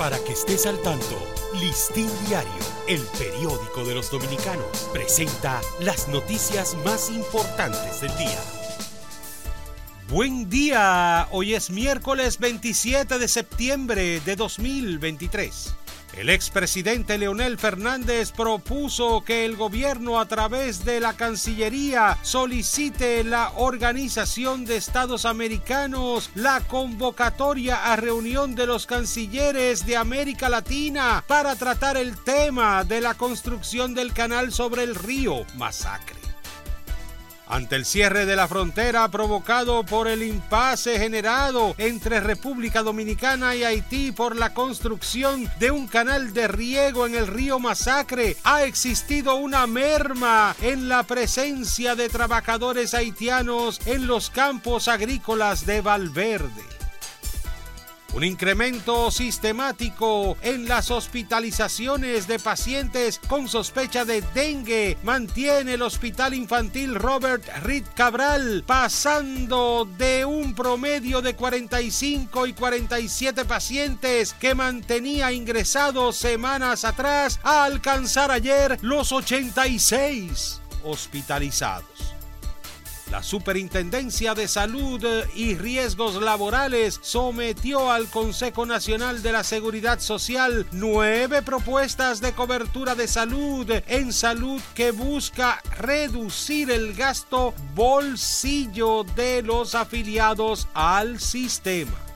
Para que estés al tanto, Listín Diario, el periódico de los dominicanos, presenta las noticias más importantes del día. Buen día, hoy es miércoles 27 de septiembre de 2023. El expresidente Leonel Fernández propuso que el gobierno a través de la Cancillería solicite la Organización de Estados Americanos la convocatoria a reunión de los cancilleres de América Latina para tratar el tema de la construcción del canal sobre el río Masacre ante el cierre de la frontera provocado por el impasse generado entre República Dominicana y Haití por la construcción de un canal de riego en el río Masacre, ha existido una merma en la presencia de trabajadores haitianos en los campos agrícolas de Valverde. Un incremento sistemático en las hospitalizaciones de pacientes con sospecha de dengue mantiene el Hospital Infantil Robert Reed Cabral pasando de un promedio de 45 y 47 pacientes que mantenía ingresados semanas atrás a alcanzar ayer los 86 hospitalizados. La Superintendencia de Salud y Riesgos Laborales sometió al Consejo Nacional de la Seguridad Social nueve propuestas de cobertura de salud en salud que busca reducir el gasto bolsillo de los afiliados al sistema.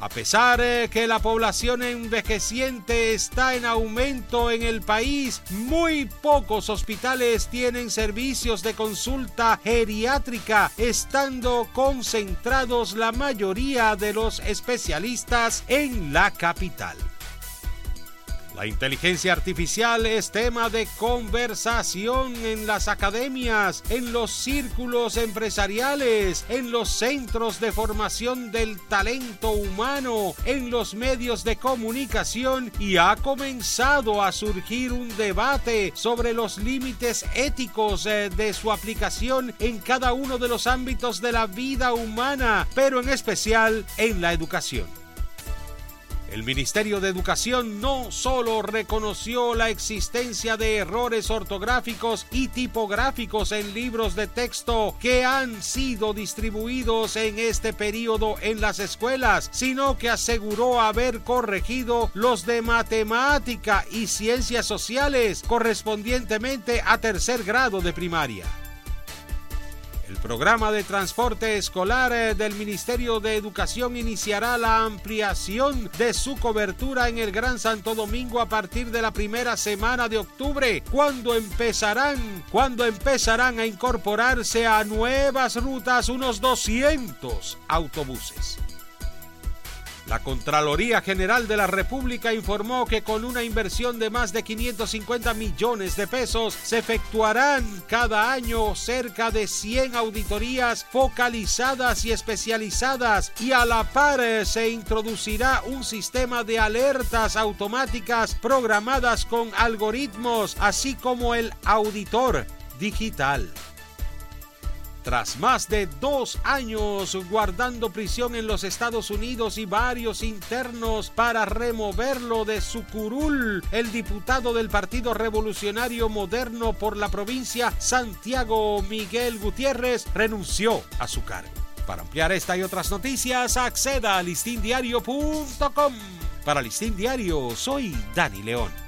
A pesar de que la población envejeciente está en aumento en el país, muy pocos hospitales tienen servicios de consulta geriátrica, estando concentrados la mayoría de los especialistas en la capital. La inteligencia artificial es tema de conversación en las academias, en los círculos empresariales, en los centros de formación del talento humano, en los medios de comunicación y ha comenzado a surgir un debate sobre los límites éticos eh, de su aplicación en cada uno de los ámbitos de la vida humana, pero en especial en la educación. El Ministerio de Educación no solo reconoció la existencia de errores ortográficos y tipográficos en libros de texto que han sido distribuidos en este periodo en las escuelas, sino que aseguró haber corregido los de matemática y ciencias sociales correspondientemente a tercer grado de primaria. El programa de transporte escolar eh, del Ministerio de Educación iniciará la ampliación de su cobertura en el Gran Santo Domingo a partir de la primera semana de octubre, cuando empezarán, cuando empezarán a incorporarse a nuevas rutas unos 200 autobuses. La Contraloría General de la República informó que con una inversión de más de 550 millones de pesos se efectuarán cada año cerca de 100 auditorías focalizadas y especializadas y a la par eh, se introducirá un sistema de alertas automáticas programadas con algoritmos así como el auditor digital. Tras más de dos años guardando prisión en los Estados Unidos y varios internos para removerlo de su curul, el diputado del Partido Revolucionario Moderno por la provincia, Santiago Miguel Gutiérrez, renunció a su cargo. Para ampliar esta y otras noticias, acceda a listindiario.com. Para Listín Diario, soy Dani León.